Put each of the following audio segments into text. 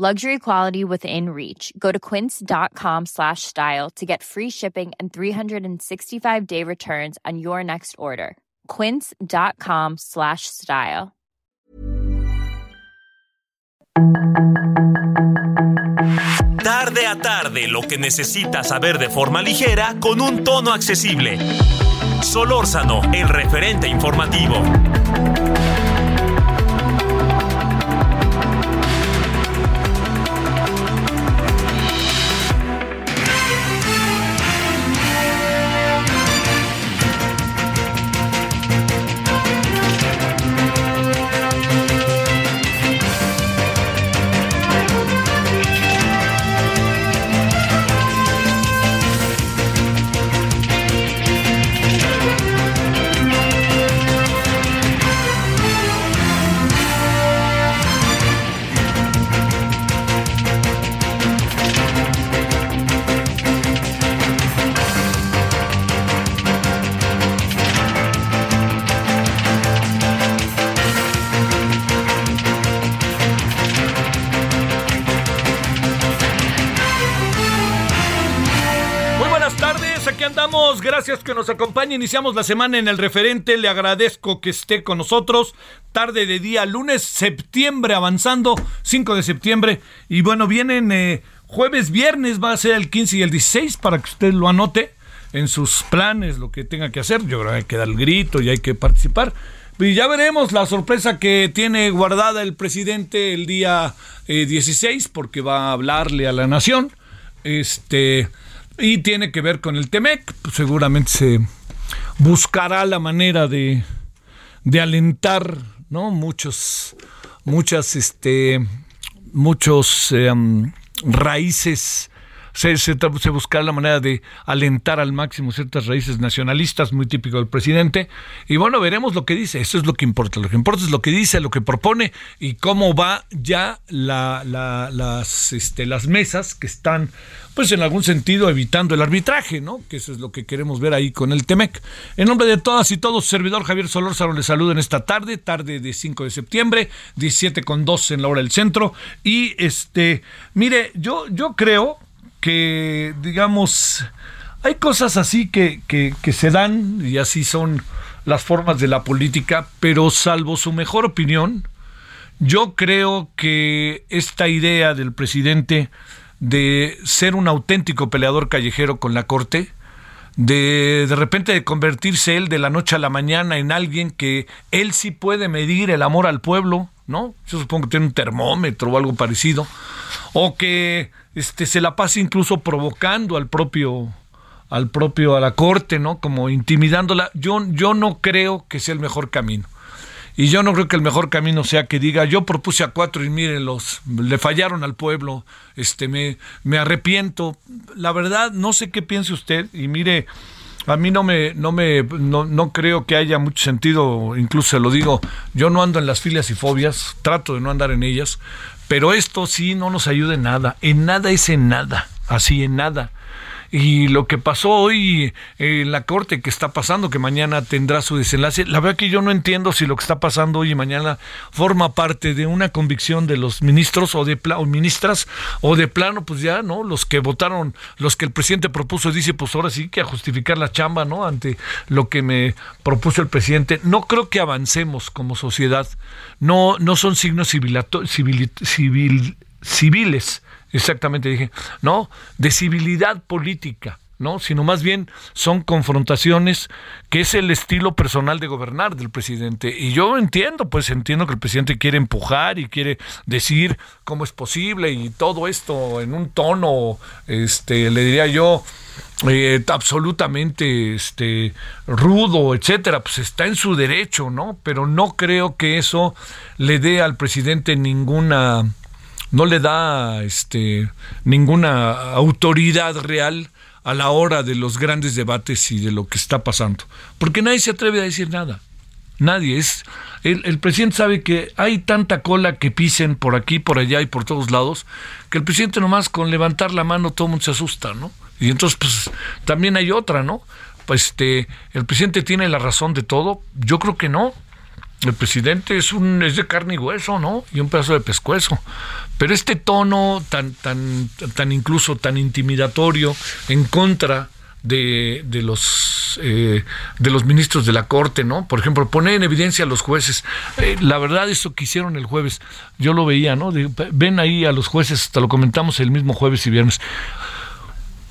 Luxury quality within reach. Go to quince.com slash style to get free shipping and 365-day returns on your next order. quince.com slash style. Tarde a tarde, lo que necesitas saber de forma ligera con un tono accesible. Solórzano, el referente informativo. Andamos. Gracias que nos acompañe. Iniciamos la semana en el referente. Le agradezco que esté con nosotros. Tarde de día, lunes, septiembre, avanzando, 5 de septiembre. Y bueno, vienen eh, jueves, viernes, va a ser el 15 y el 16 para que usted lo anote en sus planes, lo que tenga que hacer. Yo creo que hay que dar el grito y hay que participar. Y ya veremos la sorpresa que tiene guardada el presidente el día eh, 16, porque va a hablarle a la nación. Este. Y tiene que ver con el Temec. Pues seguramente se buscará la manera de, de alentar, ¿no? Muchos, muchas, este, muchos em, raíces. Se, se, se buscará la manera de alentar al máximo ciertas raíces nacionalistas, muy típico del presidente. Y bueno, veremos lo que dice. Eso es lo que importa. Lo que importa es lo que dice, lo que propone y cómo va ya la, la, las, este, las mesas que están pues en algún sentido evitando el arbitraje, ¿no? Que eso es lo que queremos ver ahí con el Temec. En nombre de todas y todos, servidor Javier Solórzano le saluda en esta tarde, tarde de 5 de septiembre, 17 con 2 en la hora del centro. Y este, mire, yo, yo creo que, digamos, hay cosas así que, que se dan y así son las formas de la política, pero salvo su mejor opinión, yo creo que esta idea del presidente de ser un auténtico peleador callejero con la corte, de de repente de convertirse él de la noche a la mañana en alguien que él sí puede medir el amor al pueblo, ¿no? Yo supongo que tiene un termómetro o algo parecido, o que este se la pasa incluso provocando al propio al propio a la corte, ¿no? Como intimidándola. Yo yo no creo que sea el mejor camino. Y yo no creo que el mejor camino sea que diga, yo propuse a cuatro y miren, los, le fallaron al pueblo, este, me, me arrepiento. La verdad, no sé qué piense usted, y mire, a mí no me, no me, no, no creo que haya mucho sentido, incluso se lo digo, yo no ando en las filias y fobias, trato de no andar en ellas, pero esto sí no nos ayuda en nada, en nada es en nada, así en nada. Y lo que pasó hoy en la corte, que está pasando, que mañana tendrá su desenlace, la verdad que yo no entiendo si lo que está pasando hoy y mañana forma parte de una convicción de los ministros o de o ministras o de plano, pues ya, ¿no? Los que votaron, los que el presidente propuso, dice, pues ahora sí que a justificar la chamba, ¿no? Ante lo que me propuso el presidente. No creo que avancemos como sociedad. No, no son signos civil, civil, civiles exactamente dije, ¿no? De civilidad política, ¿no? Sino más bien son confrontaciones que es el estilo personal de gobernar del presidente. Y yo entiendo, pues entiendo que el presidente quiere empujar y quiere decir cómo es posible y todo esto en un tono, este, le diría yo, eh, absolutamente este rudo, etcétera, pues está en su derecho, ¿no? Pero no creo que eso le dé al presidente ninguna no le da este ninguna autoridad real a la hora de los grandes debates y de lo que está pasando. Porque nadie se atreve a decir nada. Nadie es. El, presidente sabe que hay tanta cola que pisen por aquí, por allá y por todos lados, que el presidente nomás con levantar la mano todo el mundo se asusta, ¿no? Y entonces, pues, también hay otra, ¿no? Pues, este, el presidente tiene la razón de todo. Yo creo que no. El presidente es un es de carne y hueso, ¿no? Y un pedazo de pescuezo. Pero este tono tan tan tan incluso tan intimidatorio en contra de, de los eh, de los ministros de la corte, ¿no? Por ejemplo, poner en evidencia a los jueces. Eh, la verdad, eso que hicieron el jueves, yo lo veía, ¿no? ven ahí a los jueces, hasta lo comentamos el mismo jueves y viernes.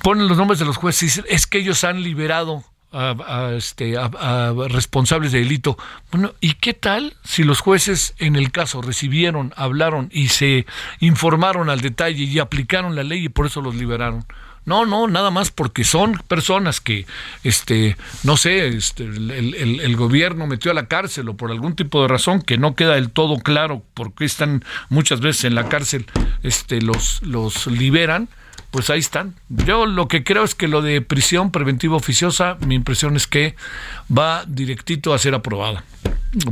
Ponen los nombres de los jueces y dicen, es que ellos han liberado a, este, a, responsables de delito. Bueno, ¿y qué tal si los jueces en el caso recibieron, hablaron y se informaron al detalle y aplicaron la ley y por eso los liberaron? No, no, nada más porque son personas que, este, no sé, este, el, gobierno metió a la cárcel o por algún tipo de razón que no queda del todo claro por qué están muchas veces en la cárcel, este, los, los liberan pues ahí están. Yo lo que creo es que lo de prisión preventiva oficiosa, mi impresión es que va directito a ser aprobada.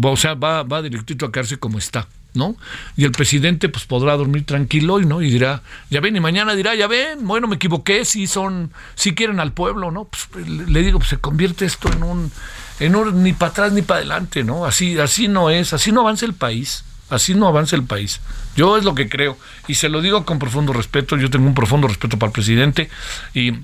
O sea, va, va directito a quedarse como está. ¿no? Y el presidente pues podrá dormir tranquilo y no y dirá, ya ven y mañana dirá, ya ven, bueno, me equivoqué, si son si quieren al pueblo, ¿no? Pues, le digo, pues se convierte esto en un en un ni para atrás ni para adelante, ¿no? Así así no es, así no avanza el país. Así no avanza el país. Yo es lo que creo. Y se lo digo con profundo respeto. Yo tengo un profundo respeto para el presidente. Y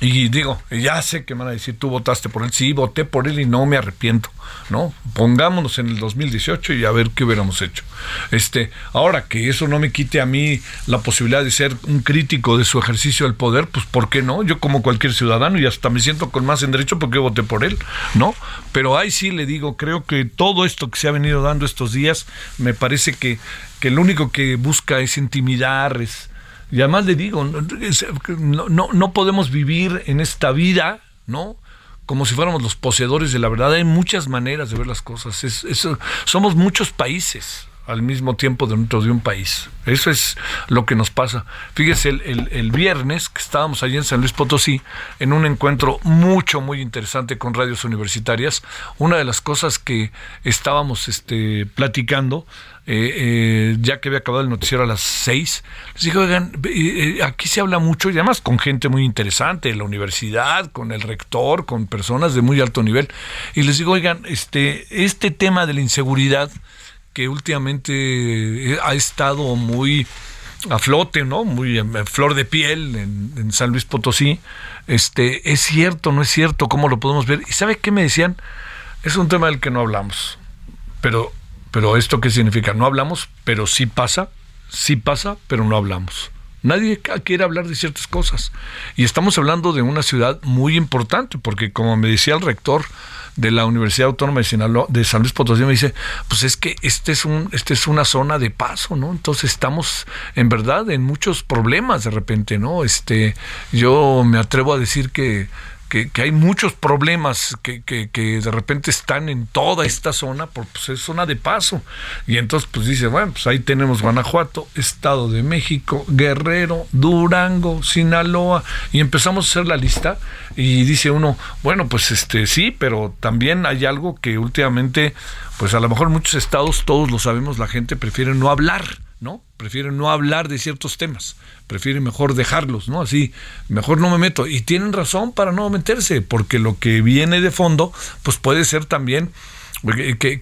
y digo, ya sé que van a decir, tú votaste por él. Sí, voté por él y no me arrepiento, ¿no? Pongámonos en el 2018 y a ver qué hubiéramos hecho. Este, ahora que eso no me quite a mí la posibilidad de ser un crítico de su ejercicio del poder, pues ¿por qué no? Yo como cualquier ciudadano y hasta me siento con más en derecho porque voté por él, ¿no? Pero ahí sí le digo, creo que todo esto que se ha venido dando estos días, me parece que, que lo único que busca es intimidar, es y además le digo, no, no, no podemos vivir en esta vida, ¿no? como si fuéramos los poseedores de la verdad. Hay muchas maneras de ver las cosas. Somos muchos países al mismo tiempo dentro de un país. Eso es lo que nos pasa. Fíjese, el, el, viernes que estábamos allí en San Luis Potosí, en un encuentro mucho, muy interesante con radios universitarias, una de las cosas que estábamos este, platicando, eh, eh, ya que había acabado el noticiero a las seis, les dije, oigan, eh, aquí se habla mucho, y además con gente muy interesante, de la universidad, con el rector, con personas de muy alto nivel, y les digo, oigan, este, este tema de la inseguridad, que últimamente ha estado muy a flote, ¿no? Muy en flor de piel en, San Luis Potosí. Este, es cierto, no es cierto, ¿cómo lo podemos ver? ¿Y sabe qué me decían? Es un tema del que no hablamos. Pero, pero ¿esto qué significa? No hablamos, pero sí pasa, sí pasa, pero no hablamos. Nadie quiere hablar de ciertas cosas. Y estamos hablando de una ciudad muy importante, porque como me decía el rector, de la Universidad Autónoma de Sinaloa, de San Luis Potosí, me dice, pues es que este es un, este es una zona de paso, ¿no? Entonces estamos en verdad en muchos problemas de repente, ¿no? Este, yo me atrevo a decir que que, hay muchos problemas que, que, de repente están en toda esta zona, porque pues, es zona de paso. Y entonces pues dice, bueno, pues ahí tenemos Guanajuato, Estado de México, Guerrero, Durango, Sinaloa, y empezamos a hacer la lista y dice uno, bueno, pues este sí, pero también hay algo que últimamente, pues a lo mejor muchos estados, todos lo sabemos, la gente prefiere no hablar ¿no? Prefieren no hablar de ciertos temas, prefieren mejor dejarlos, ¿no? Así, mejor no me meto. Y tienen razón para no meterse, porque lo que viene de fondo, pues puede ser también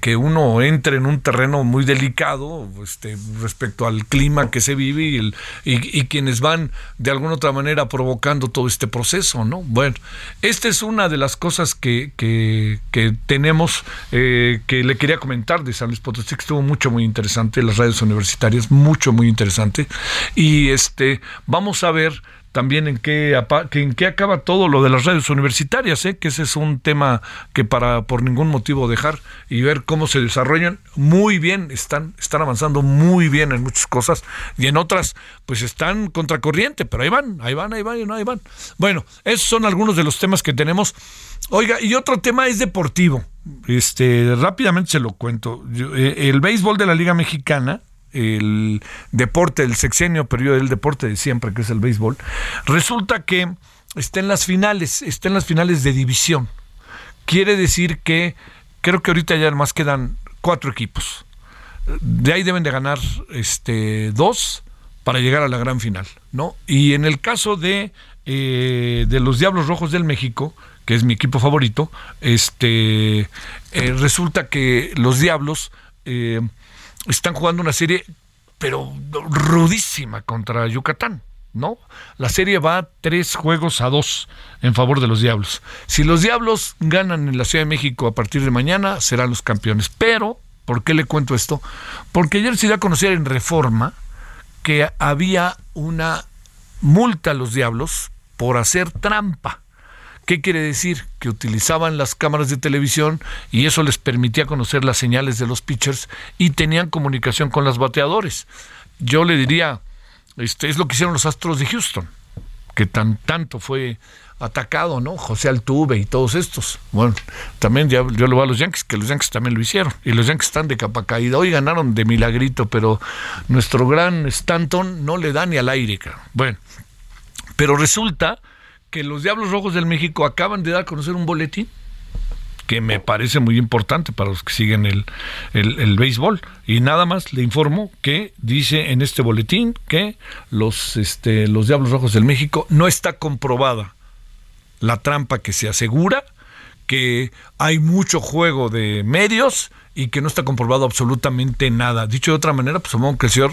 que, uno entre en un terreno muy delicado este, respecto al clima que se vive y, quienes van de alguna otra manera provocando todo este proceso, ¿no? Bueno, esta es una de las cosas que, que, que tenemos eh, que le quería comentar de San Luis Potosí, que estuvo mucho, muy interesante, las radios universitarias, mucho, muy interesante. Y este, vamos a ver también en qué, en qué acaba todo lo de las radios universitarias, ¿eh? que ese es un tema que para por ningún motivo dejar y ver cómo se desarrollan muy bien, están, están avanzando muy bien en muchas cosas y en otras pues están contracorriente, pero ahí van, ahí van, ahí van, ahí van. Bueno, esos son algunos de los temas que tenemos. Oiga, y otro tema es deportivo. Este, rápidamente se lo cuento. Eh, el béisbol de la Liga Mexicana, el deporte, el sexenio periodo del deporte de siempre, que es el béisbol, resulta que está en las finales, está en las finales de división. Quiere decir que creo que ahorita ya más quedan cuatro equipos. De ahí deben de ganar este dos para llegar a la gran final, ¿no? Y en el caso de, eh, de los Diablos Rojos del México, que es mi equipo favorito, este eh, resulta que los Diablos eh, están jugando una serie, pero rudísima contra Yucatán. ¿no? La serie va tres juegos a dos en favor de los Diablos. Si los Diablos ganan en la Ciudad de México a partir de mañana, serán los campeones. Pero, ¿por qué le cuento esto? Porque ayer se dio a conocer en Reforma que había una multa a los Diablos por hacer trampa. ¿Qué quiere decir? Que utilizaban las cámaras de televisión y eso les permitía conocer las señales de los pitchers y tenían comunicación con los bateadores. Yo le diría, este, es lo que hicieron los Astros de Houston, que tan tanto fue atacado, ¿no? José Altuve y todos estos. Bueno, también yo lo voy a los Yankees, que los Yankees también lo hicieron. Y los Yankees están de capa caída. Hoy ganaron de milagrito, pero nuestro gran Stanton no le da ni al aire. Bueno, pero resulta que los Diablos Rojos del México acaban de dar a conocer un boletín que me parece muy importante para los que siguen el, el, béisbol. Y nada más le informo que dice en este boletín que los, este, los Diablos Rojos del México no está comprobada la trampa que se asegura, que hay mucho juego de medios y que no está comprobado absolutamente nada. Dicho de otra manera, pues supongo que el señor,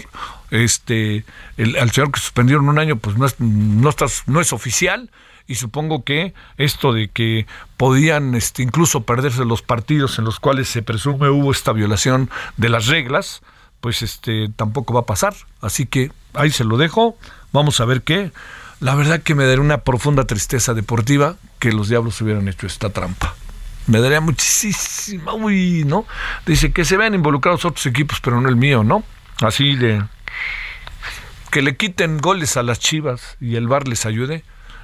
este, el, al señor que suspendieron un año, pues no es, no, es oficial y supongo que esto de que podían este, incluso perderse los partidos en los cuales se presume hubo esta violación de las reglas, pues este tampoco va a pasar. Así que ahí se lo dejo. Vamos a ver qué. La verdad que me daría una profunda tristeza deportiva que los diablos hubieran hecho esta trampa. Me daría muchísima, uy, ¿no? Dice que se vean involucrados otros equipos, pero no el mío, ¿no? Así de que le quiten goles a las Chivas y el bar les ayude.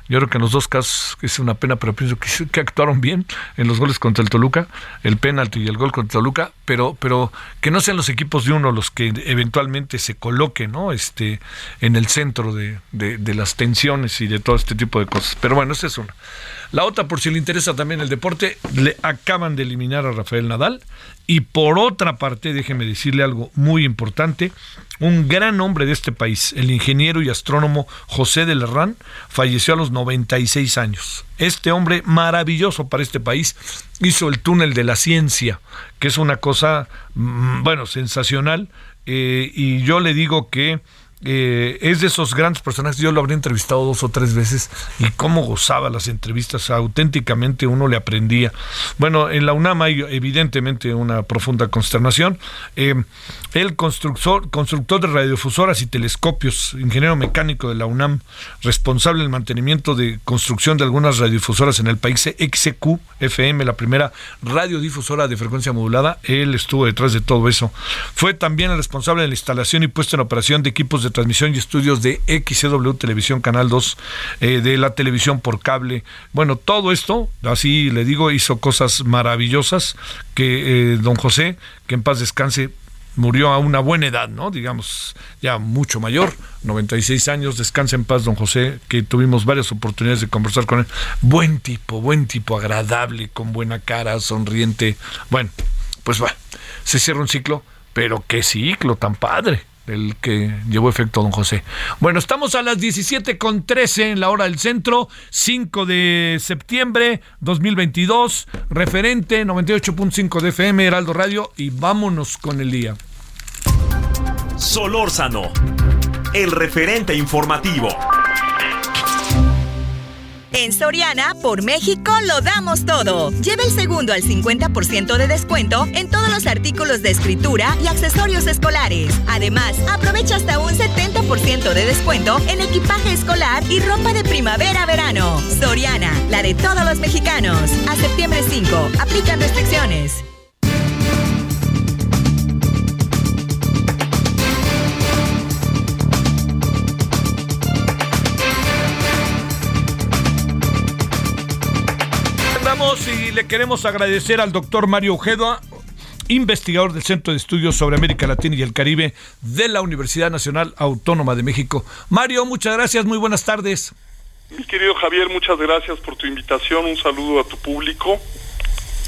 Yo creo que en los dos casos es una pena, pero pienso que, actuaron bien en los goles contra el Toluca, el penalti y el gol contra el Toluca, pero, pero que no sean los equipos de uno los que eventualmente se coloquen ¿no? este, en el centro de, de las tensiones y de todo este tipo de cosas. Pero bueno, esa es una. La otra, por si le interesa también el deporte, le acaban de eliminar a Rafael Nadal. Y por otra parte, déjeme decirle algo muy importante, un gran hombre de este país, el ingeniero y astrónomo José de Lerrán, falleció a los 96 años. Este hombre maravilloso para este país hizo el túnel de la ciencia, que es una cosa, mm, bueno, sensacional. Eh, y yo le digo que eh, es de esos grandes personajes. Yo lo habría entrevistado dos o tres veces y cómo gozaba las entrevistas. Auténticamente uno le aprendía. Bueno, en la UNAM hay evidentemente una profunda consternación. Eh, el constructor, constructor de radiodifusoras y telescopios, ingeniero mecánico de la UNAM, responsable del mantenimiento de construcción de algunas radiodifusoras en el país, XQ FM, la primera radiodifusora de frecuencia modulada. Él estuvo detrás de todo eso. Fue también el responsable de la instalación y puesta en operación de equipos de transmisión y estudios de XCW Televisión Canal 2, eh, de la televisión por cable. Bueno, todo esto, así le digo, hizo cosas maravillosas que eh, don José, que en paz descanse, murió a una buena edad, ¿no? Digamos, ya mucho mayor, 96 años, descansa en paz don José, que tuvimos varias oportunidades de conversar con él. Buen tipo, buen tipo, agradable, con buena cara, sonriente. Bueno, pues va, se cierra un ciclo, pero qué ciclo tan padre el que llevó efecto don José. Bueno, estamos a las 17 con 13 en la hora del centro, 5 de septiembre 2022, referente 98.5 de FM, Heraldo Radio, y vámonos con el día. Solórzano, el referente informativo. En Soriana, por México, lo damos todo. Lleva el segundo al 50% de descuento en todos los artículos de escritura y accesorios escolares. Además, aprovecha hasta un 70% de descuento en equipaje escolar y ropa de primavera-verano. Soriana, la de todos los mexicanos. A septiembre 5, aplican restricciones. Le queremos agradecer al doctor Mario Ojeda, investigador del Centro de Estudios sobre América Latina y el Caribe de la Universidad Nacional Autónoma de México. Mario, muchas gracias, muy buenas tardes. Mi querido Javier, muchas gracias por tu invitación. Un saludo a tu público.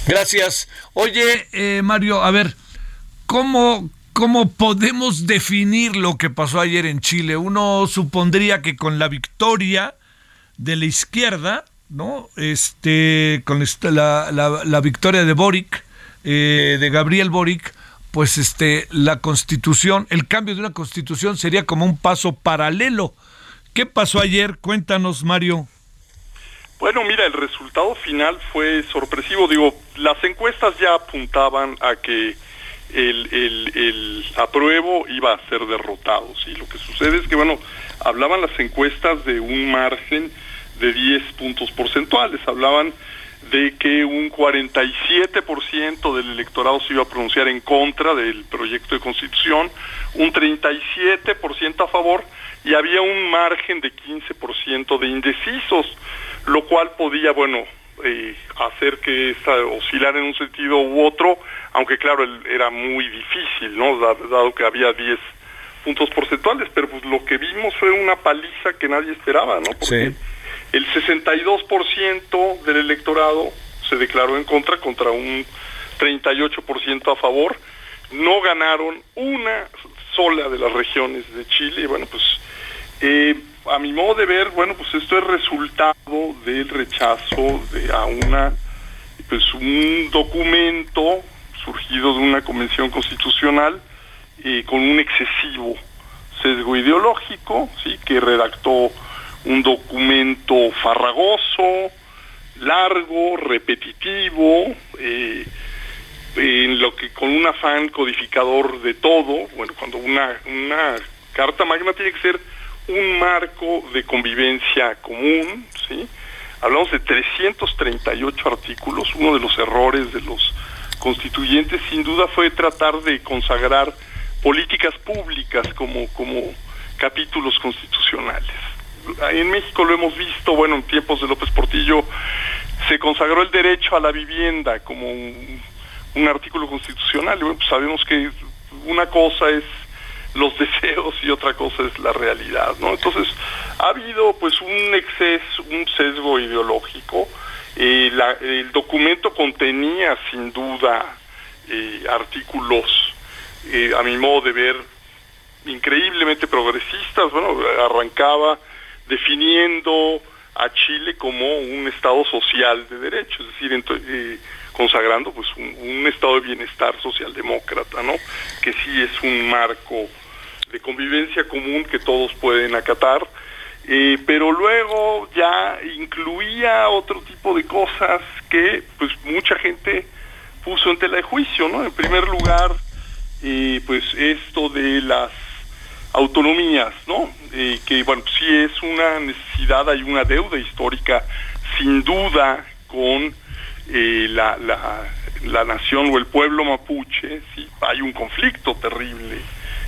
Gracias. Oye, eh, Mario, a ver, ¿cómo, ¿cómo podemos definir lo que pasó ayer en Chile? Uno supondría que con la victoria de la izquierda, ¿no? Este, con la, la, victoria de Boric, eh, de Gabriel Boric, pues este, la constitución, el cambio de una constitución sería como un paso paralelo. ¿Qué pasó ayer? Cuéntanos, Mario. Bueno, mira, el resultado final fue sorpresivo. Digo, las encuestas ya apuntaban a que el, el, el apruebo iba a ser derrotado. ¿sí? Lo que sucede es que, bueno, hablaban las encuestas de un margen de 10 puntos porcentuales. Hablaban de que un 47% del electorado se iba a pronunciar en contra del proyecto de constitución, un 37% a favor y había un margen de 15% de indecisos, lo cual podía, bueno, eh, hacer que esta oscilara en un sentido u otro, aunque claro, era muy difícil, ¿no? Dado que había 10 puntos porcentuales, pero pues lo que vimos fue una paliza que nadie esperaba, ¿no? Porque el 62% del electorado se declaró en contra contra un 38% a favor. No ganaron una sola de las regiones de Chile. Bueno, pues eh, a mi modo de ver, bueno, pues esto es resultado del rechazo de a una, pues un documento surgido de una convención constitucional eh, con un excesivo sesgo ideológico, sí, que redactó un documento farragoso, largo, repetitivo, eh, en lo que con un afán codificador de todo, bueno, cuando una, una carta magna tiene que ser un marco de convivencia común, ¿sí? Hablamos de 338 artículos, uno de los errores de los constituyentes sin duda fue tratar de consagrar políticas públicas como, como capítulos constitucionales en México lo hemos visto, bueno, en tiempos de López Portillo se consagró el derecho a la vivienda como un, artículo constitucional. Bueno, pues sabemos que una cosa es los deseos y otra cosa es la realidad, ¿no? Entonces, ha habido pues un exceso, un sesgo ideológico. Eh, el documento contenía sin duda eh, artículos, eh, a mi modo de ver, increíblemente progresistas. Bueno, arrancaba definiendo a Chile como un estado social de derecho, es decir, eh, consagrando pues un, estado de bienestar socialdemócrata, ¿no? Que sí es un marco de convivencia común que todos pueden acatar, eh, pero luego ya incluía otro tipo de cosas que pues mucha gente puso en tela de juicio, ¿no? En primer lugar, eh, pues esto de las autonomías, ¿no? Que, bueno, sí es una necesidad, hay una deuda histórica, sin duda, con eh, la, la, nación o el pueblo mapuche, hay un conflicto terrible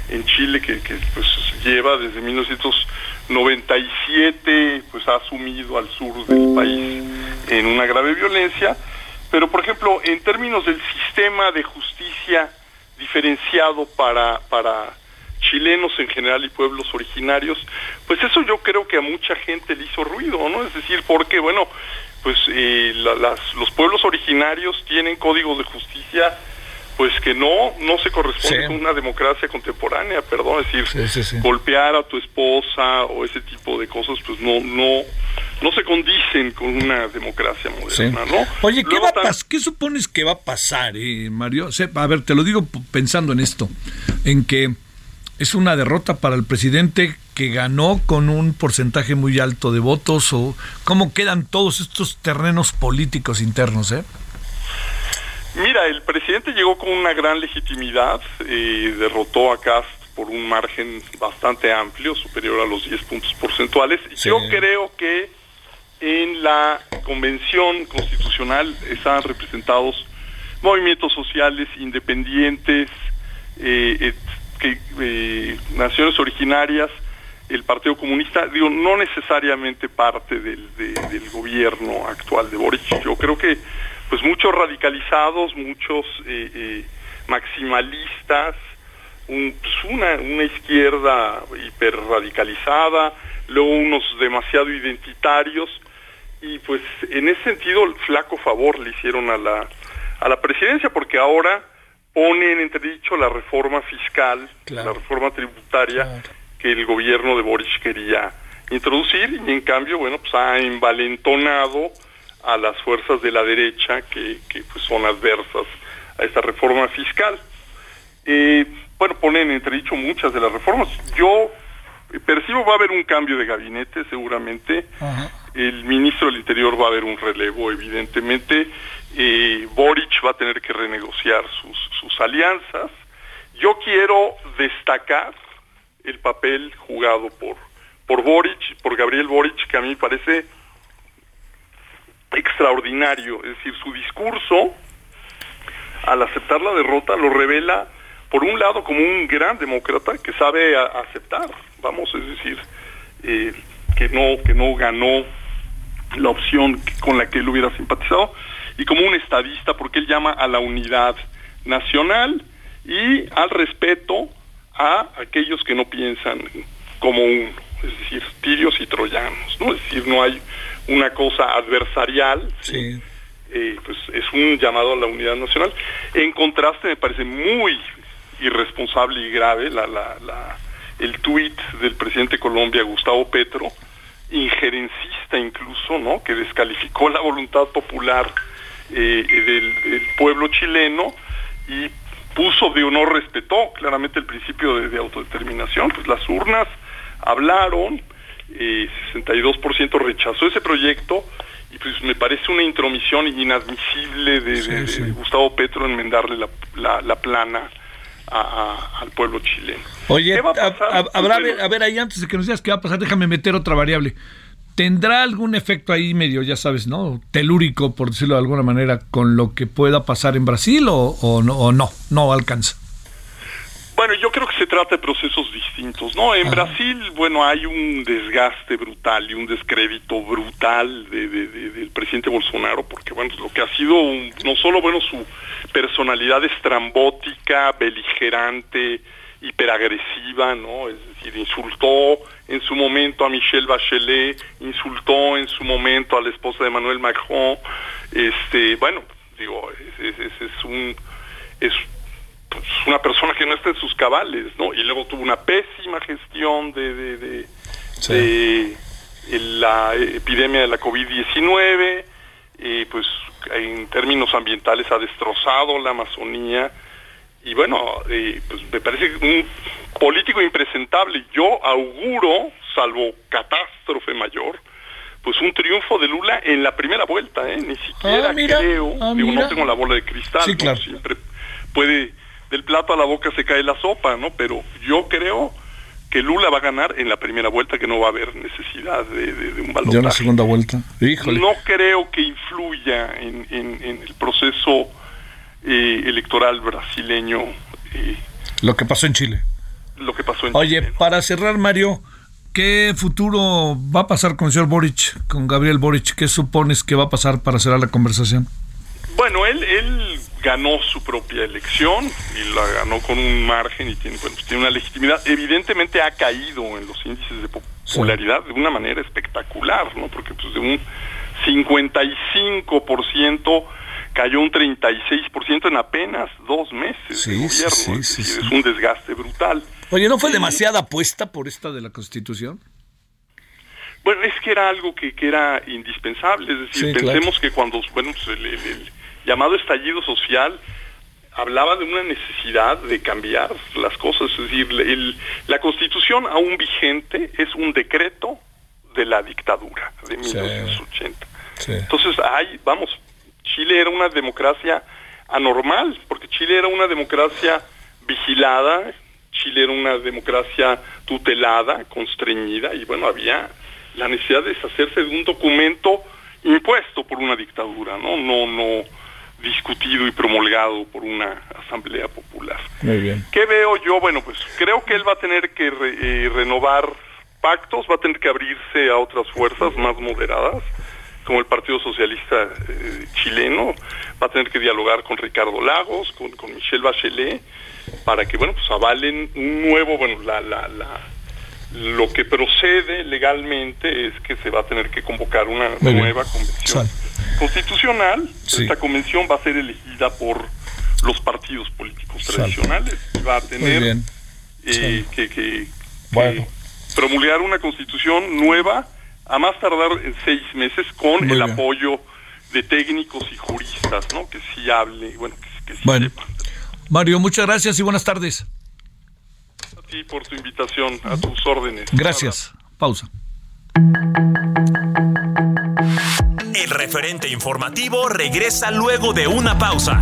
en Chile que, que pues, lleva desde 1997, pues ha asumido al sur del país en una grave violencia, pero por ejemplo, en términos del sistema de justicia diferenciado para, para chilenos en general y pueblos originarios, pues eso yo creo que a mucha gente le hizo ruido, ¿no? Es decir, porque, bueno, pues eh, los pueblos originarios tienen códigos de justicia pues que no no se corresponde con una democracia contemporánea, perdón, es decir, golpear a tu esposa o ese tipo de cosas, pues no no no se condicen con una democracia moderna, ¿no? Oye, ¿qué, va ¿qué supones que va a pasar, eh, Mario? a ver, te lo digo pensando en esto, en que es una derrota para el presidente que ganó con un porcentaje muy alto de votos o cómo quedan todos estos terrenos políticos internos, ¿eh? Mira, el presidente llegó con una gran legitimidad, eh, derrotó a Cast por un margen bastante amplio, superior a los 10 puntos porcentuales. Yo creo que en la convención constitucional están representados movimientos sociales independientes, eh, que eh, naciones originarias, el Partido Comunista, digo, no necesariamente parte del, gobierno actual de Boric. Yo creo que pues muchos radicalizados, muchos eh, eh, maximalistas, un, pues, una, una izquierda hiperradicalizada, luego unos demasiado identitarios, y pues en ese sentido el flaco favor le hicieron a la, a la presidencia, porque ahora pone en entredicho la reforma fiscal, la reforma tributaria que el gobierno de Boris quería introducir, y en cambio, bueno, pues ha envalentonado a las fuerzas de la derecha que, que pues son adversas a esta reforma fiscal. Eh, bueno, ponen en entredicho muchas de las reformas. Yo percibo va a haber un cambio de gabinete seguramente. El ministro del Interior va a haber un relevo, evidentemente. Eh, Boric va a tener que renegociar sus, sus alianzas. Yo quiero destacar el papel jugado por, por Boric, por Gabriel Boric, que a mí parece extraordinario. Es decir, su discurso, al aceptar la derrota, lo revela, por un lado, como un gran demócrata que sabe aceptar, vamos, es decir, eh, que, no, que no ganó la opción con la que él hubiera simpatizado, y como un estadista, porque él llama a la unidad nacional y al respeto a aquellos que no piensan como uno, es decir, tirios y troyanos, ¿no? Es decir, no hay una cosa adversarial, sí. Eh, pues es un llamado a la unidad nacional. En contraste, me parece muy irresponsable y grave la, la, la, el tuit del presidente de Colombia, Gustavo Petro, injerencista incluso, ¿no? Que descalificó la voluntad popular eh, del, pueblo chileno y puso de honor, respetó claramente el principio de, de autodeterminación, pues las urnas hablaron, eh, 62% rechazó ese proyecto y pues me parece una intromisión inadmisible de, Gustavo Petro enmendarle la, la, la plana al pueblo chileno. Oye, habrá, a, ver, ahí antes de que nos digas qué va a pasar, déjame meter otra variable. ¿Tendrá algún efecto ahí medio, ya sabes, ¿no? Telúrico, por decirlo de alguna manera, con lo que pueda pasar en Brasil o, o no, o no, no alcanza? Bueno, yo creo que se trata de procesos distintos, ¿no? En Brasil, bueno, hay un desgaste brutal y un descrédito brutal de, del presidente Bolsonaro, porque, bueno, lo que ha sido no solo, bueno, su personalidad estrambótica, beligerante, hiperagresiva, ¿no? Es decir, insultó en su momento a Michelle Bachelet, insultó en su momento a la esposa de Manuel Macron, este, bueno, digo, es, es, es un... Es, pues, una persona que no está en sus cabales, ¿no? Y luego tuvo una pésima gestión de, de, de, la epidemia de la COVID-19, y pues en términos ambientales ha destrozado la Amazonía, y bueno, pues me parece un político impresentable. Yo auguro, salvo catástrofe mayor, pues un triunfo de Lula en la primera vuelta, ¿eh? Ni siquiera ah, creo, ah, digo, no tengo la bola de cristal, siempre puede del plato a la boca se cae la sopa, ¿no? Pero yo creo que Lula va a ganar en la primera vuelta, que no va a haber necesidad de, un balotaje. Ya la segunda vuelta. No creo que influya en, el proceso eh, electoral brasileño. Eh, lo que pasó en Chile. Lo que pasó en Oye, para cerrar, Mario, ¿qué futuro va a pasar con el señor Boric, con Gabriel Boric? ¿Qué supones que va a pasar para cerrar la conversación? Bueno, él, él ganó su propia elección y la ganó con un margen y tiene, bueno, tiene una legitimidad. Evidentemente ha caído en los índices de popularidad de una manera espectacular, ¿no? Porque pues de un 55% cayó un 36% en apenas dos meses sí, gobierno. Sí, es, un desgaste brutal. Oye, ¿no fue demasiada apuesta por esta de la Constitución? Bueno, es que era algo que, que era indispensable, es decir, pensemos que cuando, bueno, pues el, el llamado estallido social hablaba de una necesidad de cambiar las cosas, es decir, la constitución aún vigente es un decreto de la dictadura de 1980. Entonces, hay, vamos, Chile era una democracia anormal, porque Chile era una democracia vigilada, Chile era una democracia tutelada, constreñida, y bueno, había la necesidad de deshacerse de un documento impuesto por una dictadura, ¿no? No, no, discutido y promulgado por una asamblea popular. Muy bien. ¿Qué veo yo? Bueno, pues creo que él va a tener que eh, renovar pactos, va a tener que abrirse a otras fuerzas más moderadas, como el Partido Socialista eh, chileno, va a tener que dialogar con Ricardo Lagos, con, Michelle Bachelet, para que, bueno, pues avalen un nuevo, bueno, la, la, la Lo que procede legalmente es que se va a tener que convocar una nueva convención constitucional. Esta convención va a ser elegida por los partidos políticos tradicionales. Y va a tener eh, que, promulgar una constitución nueva a más tardar en seis meses con el apoyo de técnicos y juristas, ¿no? Que sí hable, bueno, que, sí bueno. Mario, muchas gracias y buenas tardes. A ti por tu invitación, a tus órdenes. Gracias. Pausa. El referente informativo regresa luego de una pausa.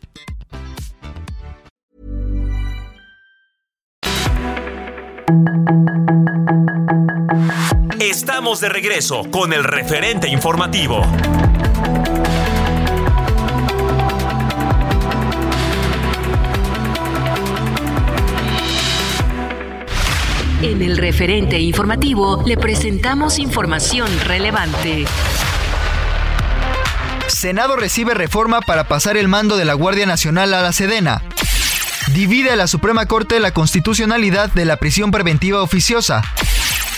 Estamos de regreso con el referente informativo. En el referente informativo le presentamos información relevante. Senado recibe reforma para pasar el mando de la Guardia Nacional a la Sedena. Divide a la Suprema Corte la constitucionalidad de la prisión preventiva oficiosa.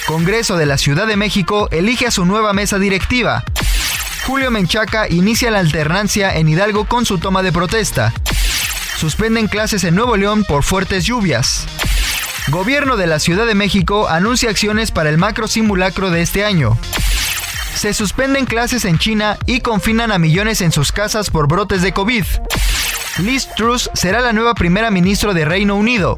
Congreso de la Ciudad de México elige a su nueva mesa directiva. Julio Menchaca inicia la alternancia en Hidalgo con su toma de protesta. Suspenden clases en Nuevo León por fuertes lluvias. Gobierno de la Ciudad de México anuncia acciones para el macro simulacro de este año. Se suspenden clases en China y confinan a millones en sus casas por brotes de COVID. Liz Truss será la nueva primera ministra de Reino Unido.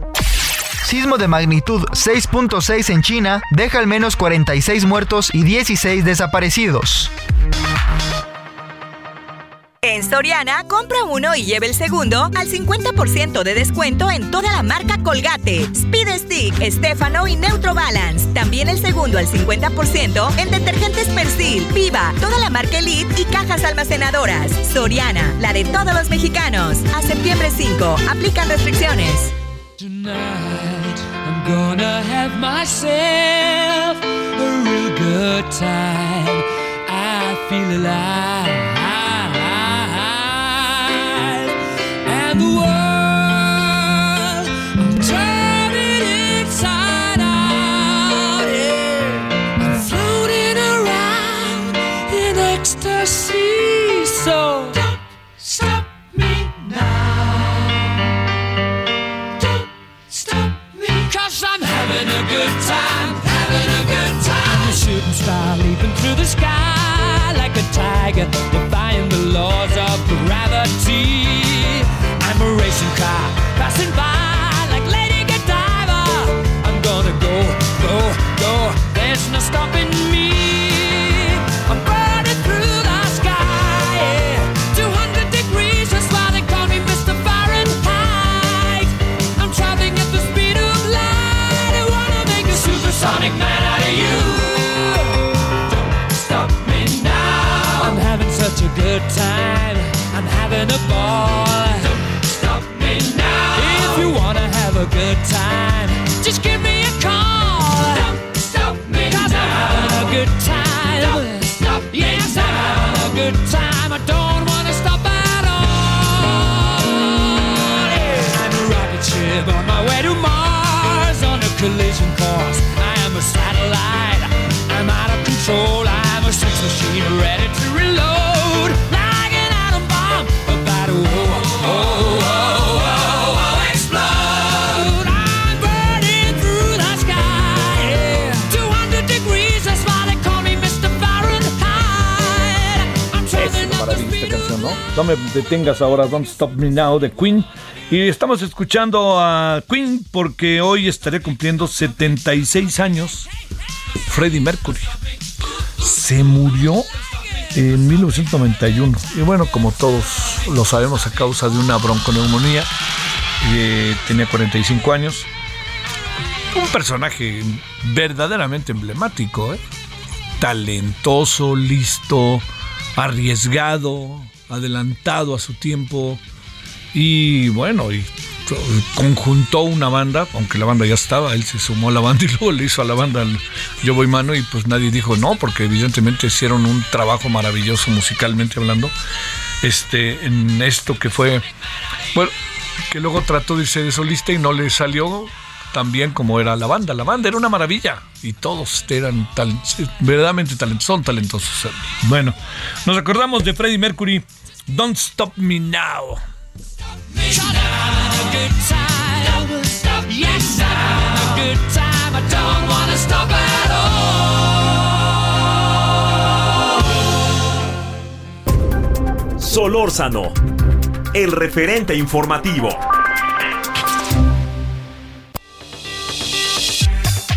Sismo de magnitud 6.6 en China deja al menos 46 muertos y 16 desaparecidos. En Soriana, compra uno y lleve el segundo al 50% de descuento en toda la marca Colgate, Speed Stick, Stefano y Neutro Balance. También el segundo al 50% en detergentes Persil, Viva, toda la marca Elite y cajas almacenadoras. Soriana, la de todos los mexicanos. A septiembre 5, aplican restricciones. Tonight, I'm gonna have myself a real good time. I feel alive. The sky like a tiger, defying the laws of gravity. I'm a racing car passing by a good time, just give me a call. Don't stop me Cause now. I'm having a good time. Don't stop me yes, I'm having a good time. I don't wanna stop at all. Yeah. I'm a rocket ship on my way to Mars on a collision course. I am a satellite. I'm out of control. I'm a sex machine ready to ¿no? Me detengas ahora, Don't Stop Me Now de Queen. Y estamos escuchando a Queen porque hoy estaré cumpliendo 76 años. Freddie Mercury. Se murió en 1991. Y bueno, como todos lo sabemos, a causa de una bronconeumonía, eh, tenía 45 años. Un personaje verdaderamente emblemático, ¿eh? talentoso, listo, arriesgado, adelantado a su tiempo. Y bueno, y conjuntó una banda, aunque la banda ya estaba, él se sumó a la banda y luego le hizo a la banda Yo Voy Mano y pues nadie dijo no, porque evidentemente hicieron un trabajo maravilloso musicalmente hablando, este, en esto que fue, bueno, que luego trató de de solista y no le salió tan bien como era la banda. La banda era una maravilla y todos eran tal, verdaderamente talentosos, talentosos. Bueno, nos acordamos de Freddie Mercury, Don't Stop Me Now. stop at all. Solórzano, el referente informativo.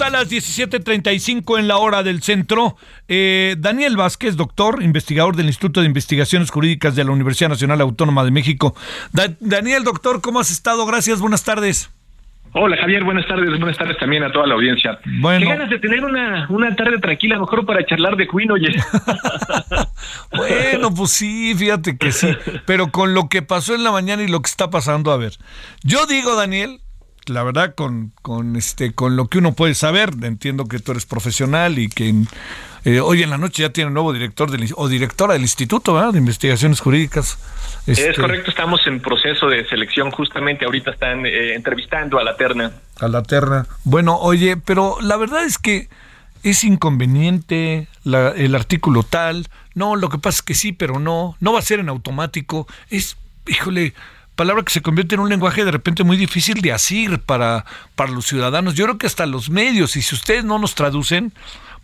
A las 17:35 en la hora del centro. Eh, Daniel Vázquez, doctor, investigador del Instituto de Investigaciones Jurídicas de la Universidad Nacional Autónoma de México. Da- Daniel, doctor, ¿cómo has estado? Gracias, buenas tardes. Hola Javier, buenas tardes, buenas tardes también a toda la audiencia. Bueno. Qué ganas de tener una, una tarde tranquila, mejor para charlar de Queen, oye. Bueno, pues sí, fíjate que sí. Pero con lo que pasó en la mañana y lo que está pasando, a ver. Yo digo, Daniel, la verdad, con, con este, con lo que uno puede saber, entiendo que tú eres profesional y que eh, hoy en la noche ya tiene un nuevo director del, o directora del Instituto ¿verdad? de Investigaciones Jurídicas. Este, Es correcto, estamos en proceso de selección, justamente ahorita están eh, entrevistando a la terna. A la terna. Bueno, oye, pero la verdad es que es inconveniente la- el artículo tal. No, lo que pasa es que sí, pero no. No va a ser en automático. Es, híjole, palabra que se convierte en un lenguaje de repente muy difícil de asir para, para los ciudadanos. Yo creo que hasta los medios, y si ustedes no nos traducen,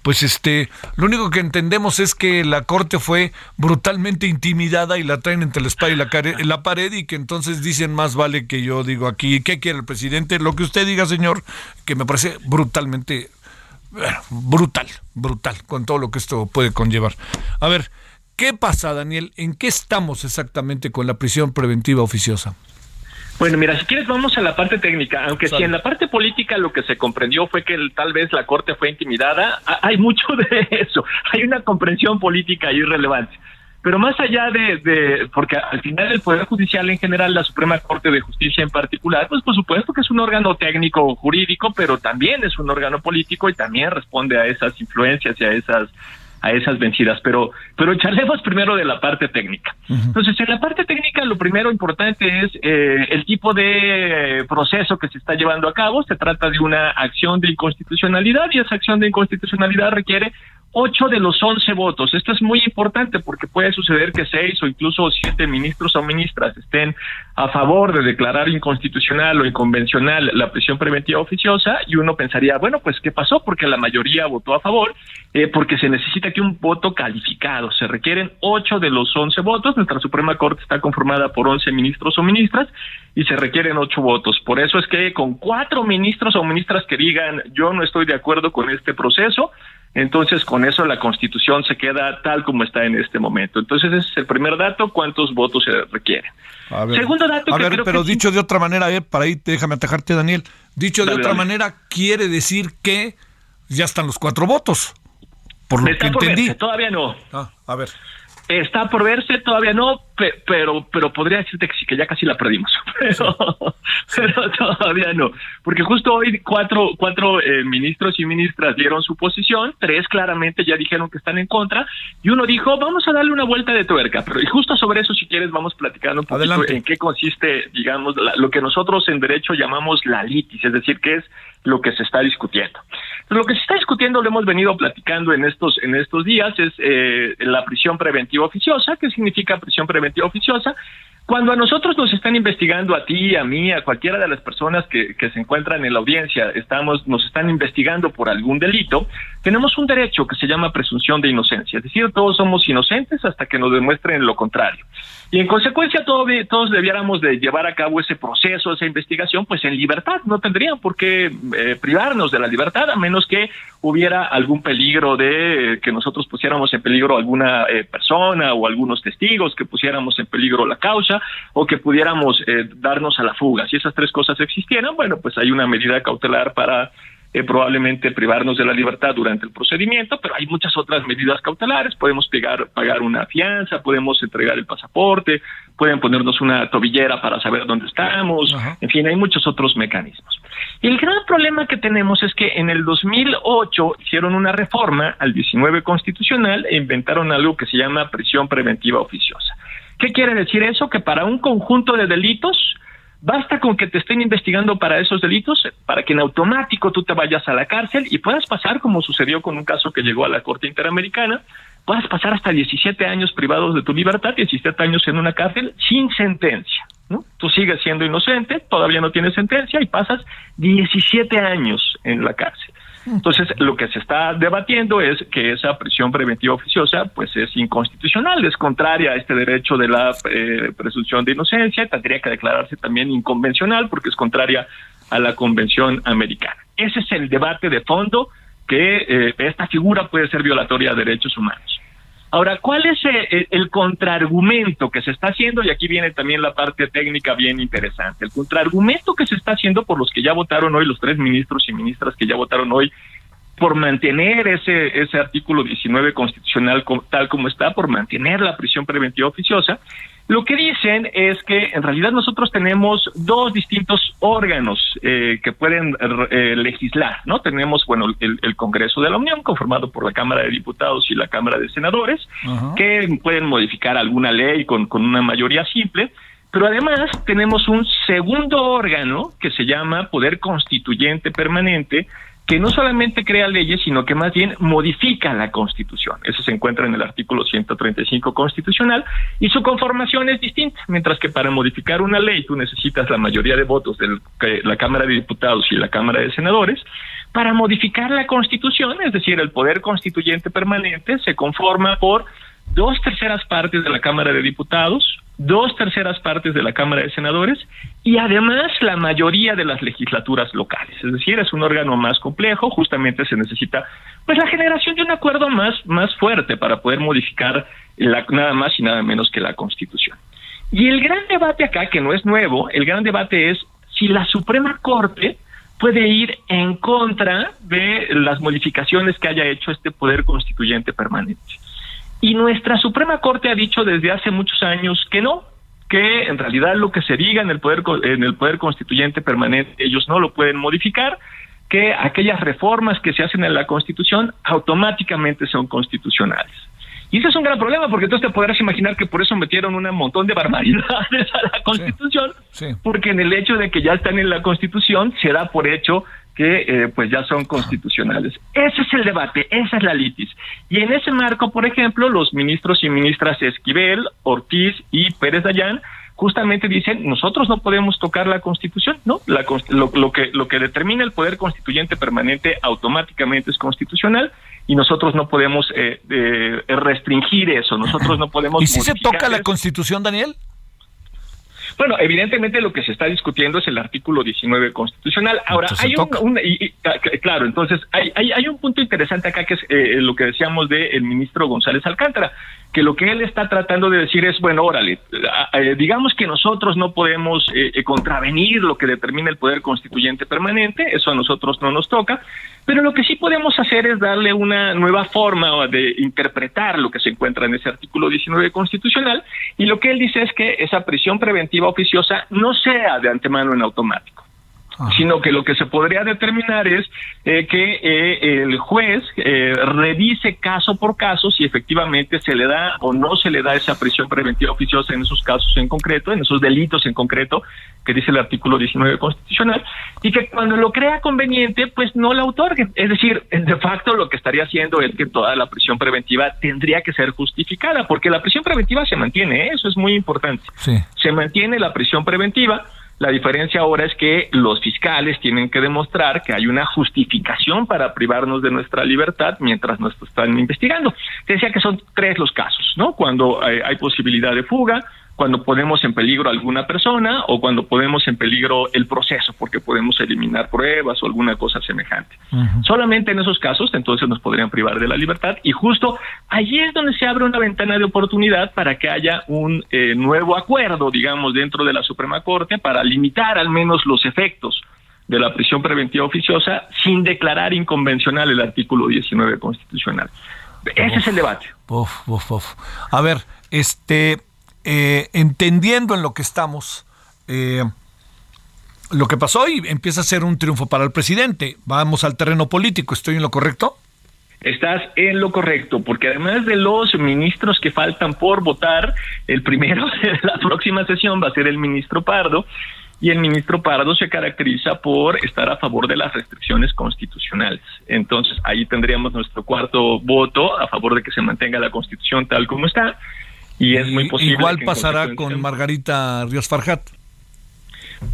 pues este, lo único que entendemos es que la corte fue brutalmente intimidada y la traen entre la espada y la, pared y que entonces dicen más vale que yo digo aquí, ¿qué quiere el presidente? Lo que usted diga, señor, que me parece brutalmente, brutal, brutal, con todo lo que esto puede conllevar. A ver, ¿qué pasa, Daniel? ¿En qué estamos exactamente con la prisión preventiva oficiosa? Bueno, mira, si quieres vamos a la parte técnica, aunque Sale. si en la parte política lo que se comprendió fue que el- tal vez la Corte fue intimidada, ha- hay mucho de eso, hay una comprensión política ahí relevante. Pero más allá de, de, porque al final el Poder Judicial en general, la Suprema Corte de Justicia en particular, pues por supuesto que es un órgano técnico jurídico, pero también es un órgano político y también responde a esas influencias y a esas a esas vencidas, pero pero charlemos primero de la parte técnica. Entonces, en la parte técnica lo primero importante es eh, el tipo de proceso que se está llevando a cabo. Se trata de una acción de inconstitucionalidad y esa acción de inconstitucionalidad requiere ocho de los once votos. Esto es muy importante porque puede suceder que seis o incluso siete ministros o ministras estén a favor de declarar inconstitucional o inconvencional la prisión preventiva oficiosa y uno pensaría, bueno, pues ¿qué pasó? Porque la mayoría votó a favor, eh, porque se necesita que un voto calificado. Se requieren ocho de los once votos. Nuestra Suprema Corte está conformada por once ministros o ministras y se requieren ocho votos. Por eso es que con cuatro ministros o ministras que digan yo no estoy de acuerdo con este proceso, entonces con eso la Constitución se queda tal como está en este momento. Entonces ese es el primer dato, cuántos votos se requieren. A ver, Segundo dato a que ver, creo pero que sí- dicho de otra manera, eh, para ahí déjame atajarte, Daniel. Dicho de otra dale. manera, quiere decir que ya están los cuatro votos. Por lo Está que por entendí. verse, todavía no. Ah, a ver. Está por verse, todavía no, pe- pero pero podría decirte que sí, que ya casi la perdimos. Pero, pero todavía no. Porque justo hoy cuatro, cuatro eh, ministros y ministras dieron su posición, tres claramente ya dijeron que están en contra, y uno dijo, vamos a darle una vuelta de tuerca. Pero y justo sobre eso, si quieres, vamos platicando un poquito Adelante. en qué consiste, digamos, la- lo que nosotros en derecho llamamos la litis, es decir, qué es lo que se está discutiendo. Lo que se está discutiendo, lo hemos venido platicando en estos, en estos días, es eh, la prisión preventiva oficiosa. ¿Qué significa prisión preventiva oficiosa? Cuando a nosotros nos están investigando, a ti, a mí, a cualquiera de las personas que, que se encuentran en la audiencia, estamos, nos están investigando por algún delito, tenemos un derecho que se llama presunción de inocencia. Es decir, todos somos inocentes hasta que nos demuestren lo contrario. Y en consecuencia todo todos debiéramos de llevar a cabo ese proceso, esa investigación, pues en libertad. No tendrían por qué eh, privarnos de la libertad a menos que hubiera algún peligro de eh, que nosotros pusiéramos en peligro alguna eh, persona o algunos testigos, que pusiéramos en peligro la causa o que pudiéramos eh, darnos a la fuga. Si esas tres cosas existieran, bueno, pues hay una medida cautelar para eh, probablemente privarnos de la libertad durante el procedimiento, pero hay muchas otras medidas cautelares. Podemos pegar, pagar una fianza, podemos entregar el pasaporte, pueden ponernos una tobillera para saber dónde estamos, en fin, hay muchos otros mecanismos. Y el gran problema que tenemos es que en el 2008 hicieron una reforma al 19 constitucional e inventaron algo que se llama prisión preventiva oficiosa. ¿Qué quiere decir eso? Que para un conjunto de delitos, Basta con que te estén investigando para esos delitos, para que en automático tú te vayas a la cárcel y puedas pasar, como sucedió con un caso que llegó a la Corte Interamericana, puedas pasar hasta 17 años privados de tu libertad, 17 años en una cárcel sin sentencia. ¿no? Tú sigues siendo inocente, todavía no tienes sentencia y pasas 17 años en la cárcel. Entonces, lo que se está debatiendo es que esa prisión preventiva oficiosa pues es inconstitucional, es contraria a este derecho de la eh, presunción de inocencia tendría que declararse también inconvencional porque es contraria a la Convención Americana. Ese es el debate de fondo que eh, esta figura puede ser violatoria de derechos humanos. Ahora, ¿cuál es eh, el contraargumento que se está haciendo? Y aquí viene también la parte técnica bien interesante. El contraargumento que se está haciendo por los que ya votaron hoy, los tres ministros y ministras que ya votaron hoy, por mantener ese, ese artículo 19 constitucional co- tal como está, por mantener la prisión preventiva oficiosa, lo que dicen es que en realidad nosotros tenemos dos distintos órganos eh, que pueden eh, legislar, ¿no? Tenemos, bueno, el, el Congreso de la Unión, conformado por la Cámara de Diputados y la Cámara de Senadores, que pueden modificar alguna ley con, con una mayoría simple, pero además tenemos un segundo órgano que se llama Poder Constituyente Permanente, que no solamente crea leyes, sino que más bien modifica la Constitución. Eso se encuentra en el artículo 135 constitucional y su conformación es distinta. Mientras que para modificar una ley tú necesitas la mayoría de votos de la Cámara de Diputados y la Cámara de Senadores, para modificar la Constitución, es decir, el poder constituyente permanente se conforma por dos terceras partes de la Cámara de Diputados, dos terceras partes de la Cámara de Senadores y además la mayoría de las legislaturas locales. Es decir, es un órgano más complejo, justamente se necesita pues la generación de un acuerdo más, más fuerte para poder modificar nada más y nada menos que la Constitución. Y el gran debate acá, que no es nuevo, el gran debate es si la Suprema Corte puede ir en contra de las modificaciones que haya hecho este poder constituyente permanente. Y nuestra Suprema Corte ha dicho desde hace muchos años que no, que en realidad lo que se diga en el poder en el poder constituyente permanente ellos no lo pueden modificar, que aquellas reformas que se hacen en la Constitución automáticamente son constitucionales. Y ese es un gran problema porque entonces te podrás imaginar que por eso metieron un montón de barbaridades a la Constitución, porque en el hecho de que ya están en la Constitución se da por hecho que eh, pues ya son constitucionales. Ese es el debate, esa es la litis. Y en ese marco, por ejemplo, los ministros y ministras Esquivel, Ortiz y Pérez Dayán justamente dicen, nosotros no podemos tocar la Constitución, ¿no? La, lo, lo que, lo que determina el poder constituyente permanente automáticamente es constitucional y nosotros no podemos eh, eh, restringir eso, nosotros no podemos... ¿Y si se toca la eso. Constitución, Daniel? Bueno, evidentemente lo que se está discutiendo es el artículo 19 constitucional. Ahora, Entonces hay un, y- y- ah, claro, entonces hay, hay, hay un punto interesante acá que es eh, lo que decíamos del ministro González Alcántara, que lo que él está tratando de decir es, bueno, órale, ah, eh, digamos que nosotros no podemos eh, eh, contravenir lo que determina el poder constituyente permanente, eso a nosotros no nos toca, Pero lo que sí podemos hacer es darle una nueva forma de interpretar lo que se encuentra en ese artículo 19 constitucional y lo que él dice es que esa prisión preventiva oficiosa no sea de antemano en automático sino que lo que se podría determinar es eh, que eh, el juez eh, revise caso por caso si efectivamente se le da o no se le da esa prisión preventiva oficiosa en esos casos en concreto, en esos delitos en concreto que dice el artículo 19 constitucional, y que cuando lo crea conveniente, pues no la otorgue. Es decir, de facto lo que estaría haciendo es que toda la prisión preventiva tendría que ser justificada, porque la prisión preventiva se mantiene, eso es muy importante. Sí. Se mantiene la prisión preventiva, la diferencia ahora es que los fiscales tienen que demostrar que hay una justificación para privarnos de nuestra libertad mientras nos están investigando. Te decía que son tres los casos, ¿no? Cuando eh, hay posibilidad de fuga, cuando ponemos en peligro a alguna persona o cuando ponemos en peligro el proceso porque podemos eliminar pruebas o alguna cosa semejante. Solamente en esos casos entonces nos podrían privar de la libertad y justo allí es donde se abre una ventana de oportunidad para que haya un eh, nuevo acuerdo, digamos, dentro de la Suprema Corte para limitar al menos los efectos de la prisión preventiva oficiosa sin declarar inconvencional el artículo 19 constitucional. Ese es el debate. Uf, uf, uf. A ver, este, eh, entendiendo en lo que estamos, eh, lo que pasó y empieza a ser un triunfo para el presidente. Vamos al terreno político, ¿estoy en lo correcto? Estás en lo correcto, porque además de los ministros que faltan por votar, el primero de la próxima sesión va a ser el ministro Pardo, y el ministro Pardo se caracteriza por estar a favor de las restricciones constitucionales. Entonces, ahí tendríamos nuestro cuarto voto a favor de que se mantenga la constitución tal como está, y es muy posible. Igual que pasará consecuencia- con Margarita Ríos Farjat.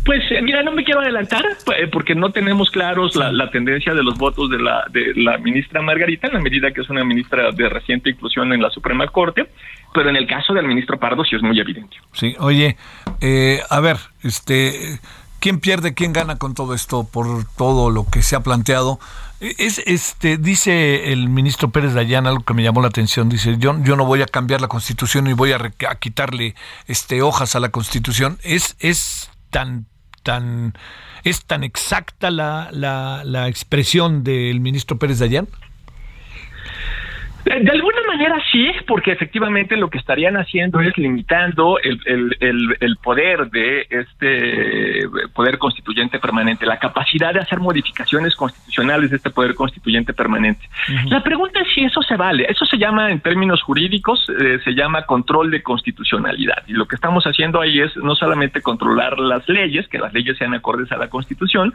Pues eh, mira, no me quiero adelantar eh, porque no tenemos claros la, la tendencia de los votos de la, de la ministra Margarita, en la medida que es una ministra de reciente inclusión en la Suprema Corte, pero en el caso del ministro Pardo sí es muy evidente. Sí, oye, eh, a ver, este, ¿quién pierde, quién gana con todo esto por todo lo que se ha planteado? Es, este, dice el ministro Pérez Dayán algo que me llamó la atención. Dice, yo, yo no voy a cambiar la constitución y voy a quitarle este, hojas a la constitución. Es, es tan, tan, es tan exacta la, la, la expresión del ministro Pérez Dayán. De de alguna manera sí, porque efectivamente lo que estarían haciendo es limitando el, el, el, el poder de este poder constituyente permanente, la capacidad de hacer modificaciones constitucionales de este poder constituyente permanente. La pregunta es si eso se vale. Eso se llama, en términos jurídicos, eh, se llama control de constitucionalidad. Y lo que estamos haciendo ahí es no solamente controlar las leyes, que las leyes sean acordes a la Constitución,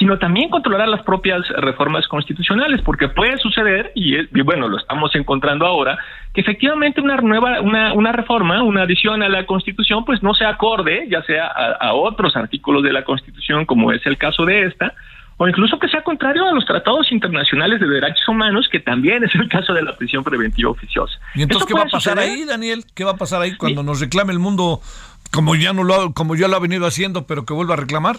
sino también controlar las propias reformas constitucionales, porque puede suceder, y, es- y bueno, lo estamos encontrando ahora, que efectivamente una nueva, una, una reforma, una adición a la Constitución, pues no sea acorde, ya sea a, a otros artículos de la Constitución, como es el caso de esta, o incluso que sea contrario a los tratados internacionales de derechos humanos, que también es el caso de la prisión preventiva oficiosa. ¿Y entonces ¿Eso qué va a pasar suceder? ahí, Daniel? ¿Qué va a pasar ahí cuando nos reclame el mundo como ya no lo como ya lo ha venido haciendo, pero que vuelva a reclamar?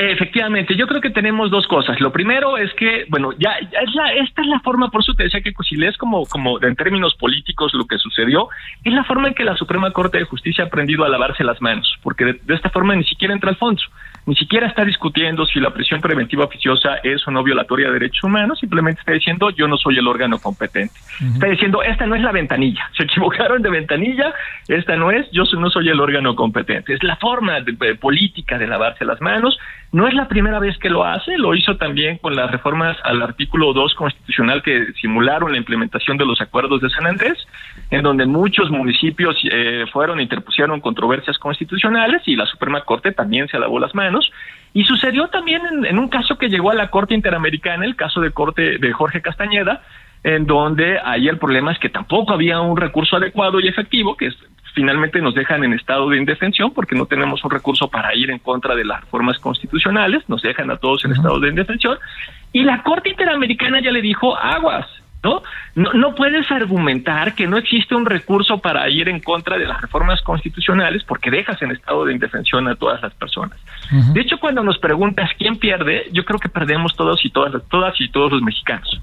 Efectivamente, yo creo que tenemos dos cosas. Lo primero es que, bueno, ya, ya es la, esta es la forma, por eso te que si lees como, como en términos políticos lo que sucedió, es la forma en que la Suprema Corte de Justicia ha aprendido a lavarse las manos, porque de, de esta forma ni siquiera entra al fondo, ni siquiera está discutiendo si la prisión preventiva oficiosa es o no violatoria de derechos humanos, simplemente está diciendo yo no soy el órgano competente. Está diciendo esta no es la ventanilla, se equivocaron de ventanilla, esta no es, yo no soy el órgano competente. Es la forma de- de política de lavarse las manos. No es la primera vez que lo hace, lo hizo también con las reformas al artículo 2 constitucional que simularon la implementación de los acuerdos de San Andrés, en donde muchos municipios eh, fueron e interpusieron controversias constitucionales y la Suprema Corte también se lavó las manos. Y sucedió también en, en un caso que llegó a la Corte Interamericana, el caso de Corte de Jorge Castañeda, en donde ahí el problema es que tampoco había un recurso adecuado y efectivo, que es- finalmente nos dejan en estado de indefensión porque no tenemos un recurso para ir en contra de las reformas constitucionales, nos dejan a todos en estado de indefensión, y la Corte Interamericana ya le dijo, aguas, ¿no? ¿no? Puedes argumentar que no existe un recurso para ir en contra de las reformas constitucionales porque dejas en estado de indefensión a todas las personas. De hecho, cuando nos preguntas quién pierde, yo creo que perdemos todos y todas, todas y todos los mexicanos.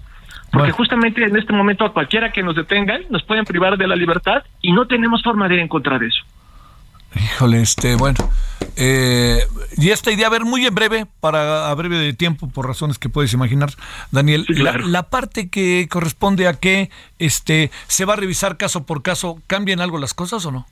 Porque justamente en este momento a cualquiera que nos detengan nos pueden privar de la libertad y no tenemos forma de ir en contra de eso. Híjole, este, bueno, Eh, y esta idea, a ver, muy en breve, para a breve de tiempo, por razones que puedes imaginar, Daniel, la, la parte que corresponde a que este se va a revisar caso por caso, ¿cambian algo las cosas o no?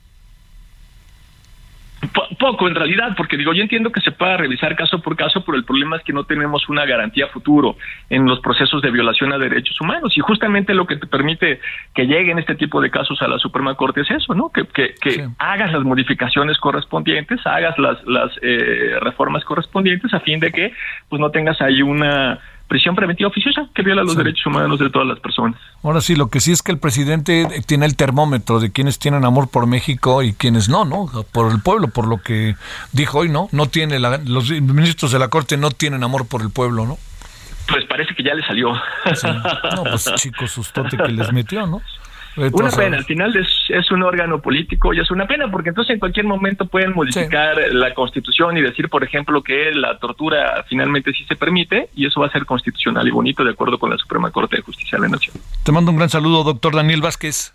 Po- Poco, en realidad, porque digo, yo entiendo que se pueda revisar caso por caso, pero el problema es que no tenemos una garantía futuro en los procesos de violación a derechos humanos. Y justamente lo que te permite que lleguen este tipo de casos a la Suprema Corte es eso, ¿no? Que, que, que hagas las modificaciones correspondientes, hagas las, las eh, reformas correspondientes a fin de que pues no tengas ahí una prisión preventiva oficiosa que viola los Sí. derechos humanos de todas las personas. Ahora sí, lo que sí es que el presidente tiene el termómetro de quienes tienen amor por México y quienes no, ¿no? Por el pueblo, por lo que dijo hoy, ¿no? No tiene la- los ministros de la Corte no tienen amor por el pueblo, ¿no? Pues parece que ya le salió. No, pues chico sustote que les metió, ¿no? Una pena, al final es, es un órgano político y es una pena porque entonces en cualquier momento pueden modificar la constitución y decir, por ejemplo, que la tortura finalmente sí se permite y eso va a ser constitucional y bonito de acuerdo con la Suprema Corte de Justicia de la Nación. Te mando un gran saludo, doctor Daniel Vázquez.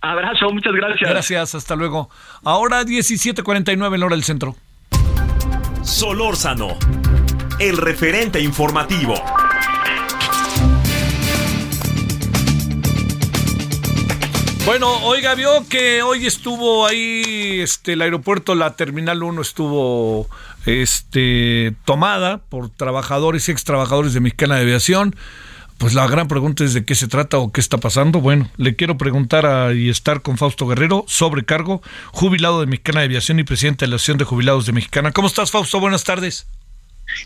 Abrazo, muchas gracias. Gracias, hasta luego. Ahora 17:49 en la hora del centro. Solórzano, el referente informativo. Bueno, oiga, vio que hoy estuvo ahí este el aeropuerto, la terminal 1 estuvo este tomada por trabajadores y ex trabajadores de Mexicana de Aviación. Pues la gran pregunta es de qué se trata o qué está pasando. Bueno, le quiero preguntar a, y estar con Fausto Guerrero, sobrecargo, jubilado de Mexicana de Aviación y presidente de la Asociación de Jubilados de Mexicana. ¿Cómo estás, Fausto? Buenas tardes.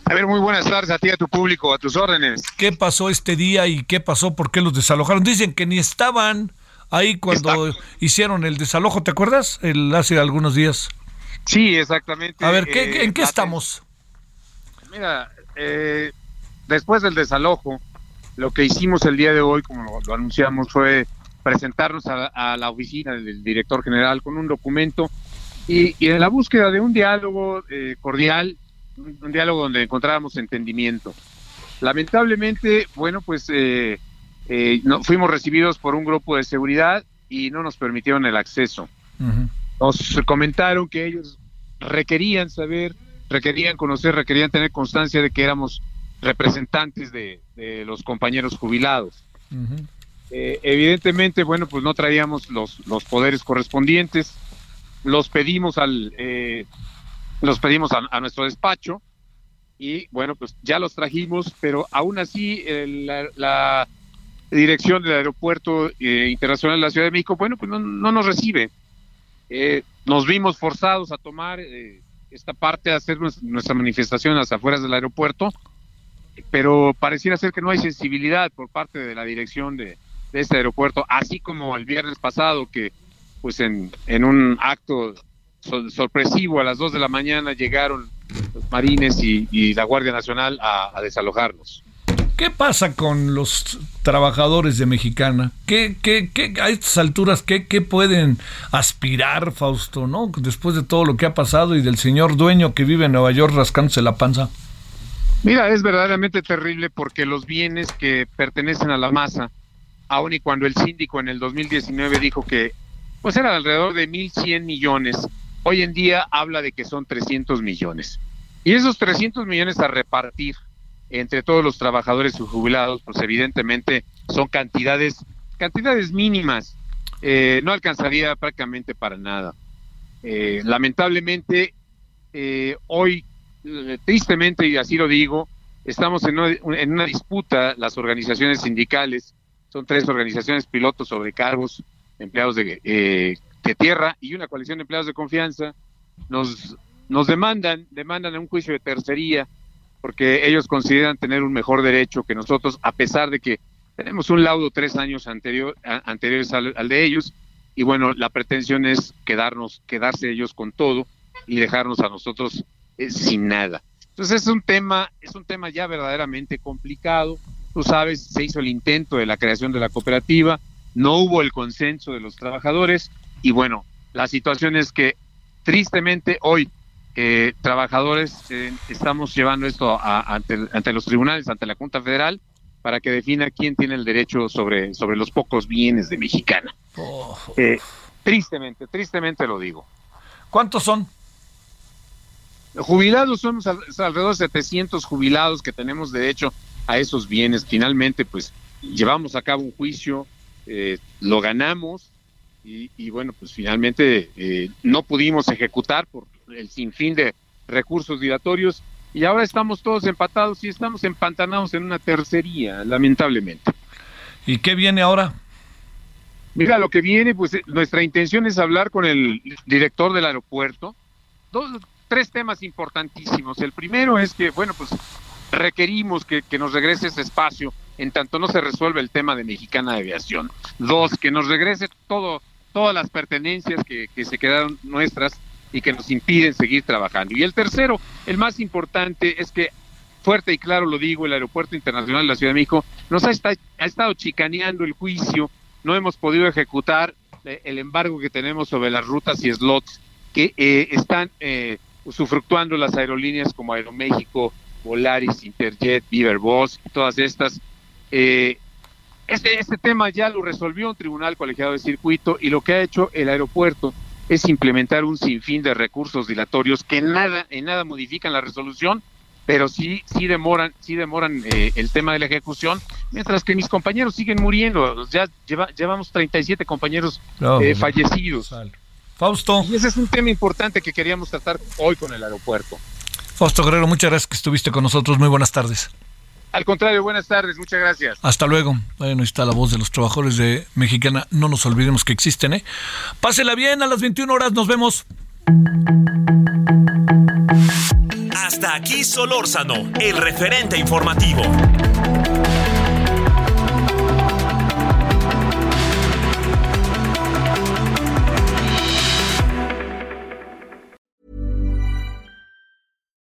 A ver, muy buenas tardes a ti a tu público, a tus órdenes. ¿Qué pasó este día y qué pasó? ¿Por qué los desalojaron? Dicen que ni estaban ahí cuando hicieron el desalojo, ¿te acuerdas? El, hace algunos días. Sí, exactamente. A ver, ¿qué, Eh, ¿en qué estamos? Mira, eh, después del desalojo, lo que hicimos el día de hoy, como lo, lo anunciamos, fue presentarnos a, a la oficina del director general con un documento y, y en la búsqueda de un diálogo eh, cordial, un, un diálogo donde encontráramos entendimiento. Lamentablemente, bueno, pues eh, eh, no, fuimos recibidos por un grupo de seguridad y no nos permitieron el acceso. Nos comentaron que ellos requerían saber, requerían conocer, requerían tener constancia de que éramos representantes de, de los compañeros jubilados. Eh, evidentemente, bueno, pues no traíamos los, los poderes correspondientes, los pedimos al, eh, los pedimos a, a nuestro despacho y bueno, pues ya los trajimos, pero aún así el- la, la dirección del aeropuerto eh, internacional de la Ciudad de México, bueno, pues no, no nos recibe. Eh, nos vimos forzados a tomar eh, esta parte, a hacer nues- nuestra manifestación a las afueras del aeropuerto, pero pareciera ser que no hay sensibilidad por parte de la dirección de, este aeropuerto, así como el viernes pasado que pues en, un acto sor- sorpresivo a las 2 de la mañana llegaron los marines y, la Guardia Nacional a desalojarnos. ¿Qué pasa con los trabajadores de Mexicana? ¿Qué, qué, qué, a estas alturas, ¿qué, qué pueden aspirar, Fausto, no? Después de todo lo que ha pasado y del señor dueño que vive en Nueva York rascándose la panza. Mira, es verdaderamente terrible porque los bienes que pertenecen a la masa, aun y cuando el síndico en el 2019 dijo que pues eran alrededor de 1.100 millones, hoy en día habla de que son 300 millones. Y esos 300 millones a repartir entre todos los trabajadores jubilados, pues evidentemente son cantidades, cantidades mínimas, eh, no alcanzaría prácticamente para nada. Eh, lamentablemente, eh, hoy, tristemente, y así lo digo, estamos en una, disputa, las organizaciones sindicales, son tres organizaciones pilotos sobrecargos, empleados de, de tierra y una coalición de empleados de confianza, nos, nos demandan, demandan un juicio de tercería, porque ellos consideran tener un mejor derecho que nosotros, a pesar de que tenemos un laudo tres años anterior, a- anteriores al, de ellos, y bueno, la pretensión es quedarnos, quedarse ellos con todo y dejarnos a nosotros eh, sin nada. Entonces es un tema, es un tema ya verdaderamente complicado. Tú sabes, se hizo el intento de la creación de la cooperativa, no hubo el consenso de los trabajadores y bueno, la situación es que tristemente hoy eh, trabajadores eh, estamos llevando esto a- ante, ante los tribunales, ante la Junta Federal, para que defina quién tiene el derecho sobre, sobre los pocos bienes de Mexicana. Eh, tristemente, tristemente lo digo. ¿Cuántos son? Jubilados somos al- alrededor de 700 jubilados que tenemos derecho a esos bienes. Finalmente, pues llevamos a cabo un juicio, eh, lo ganamos y, y bueno, pues finalmente eh, no pudimos ejecutar por el sinfín de recursos dilatorios y ahora estamos todos empatados y estamos empantanados en una tercería, lamentablemente. ¿Y qué viene ahora? Mira, lo que viene, pues eh, nuestra intención es hablar con el director del aeropuerto. Dos, tres temas importantísimos. El primero es que, bueno, pues requerimos que, que nos regrese ese espacio en tanto no se resuelve el tema de Mexicana de Aviación. Dos, que nos regrese todo, todas las pertenencias que, que se quedaron nuestras y que nos impiden seguir trabajando. Y el tercero, el más importante, es que fuerte y claro lo digo, el Aeropuerto Internacional de la Ciudad de México nos ha, esta- ha estado chicaneando el juicio, no hemos podido ejecutar eh, el embargo que tenemos sobre las rutas y slots que eh, están eh, usufructuando las aerolíneas como Aeroméxico, Volaris, Interjet, Viver Boss, todas estas. Eh, este, este tema ya lo resolvió un tribunal colegiado de circuito y lo que ha hecho el aeropuerto es implementar un sinfín de recursos dilatorios que en nada, en nada modifican la resolución, pero sí, sí demoran, sí demoran eh, el tema de la ejecución, mientras que mis compañeros siguen muriendo. Ya lleva- llevamos 37 compañeros No, eh, fallecidos. Fausto. Y ese es un tema importante que queríamos tratar hoy con el aeropuerto. Fausto Guerrero, muchas gracias que estuviste con nosotros. Muy buenas tardes. Al contrario, buenas tardes, muchas gracias. Hasta luego. Bueno, ahí está la voz de los trabajadores de Mexicana. No nos olvidemos que existen, ¿eh? Pásela bien a las 21 horas. Nos vemos. Hasta aquí Solórzano, el referente informativo.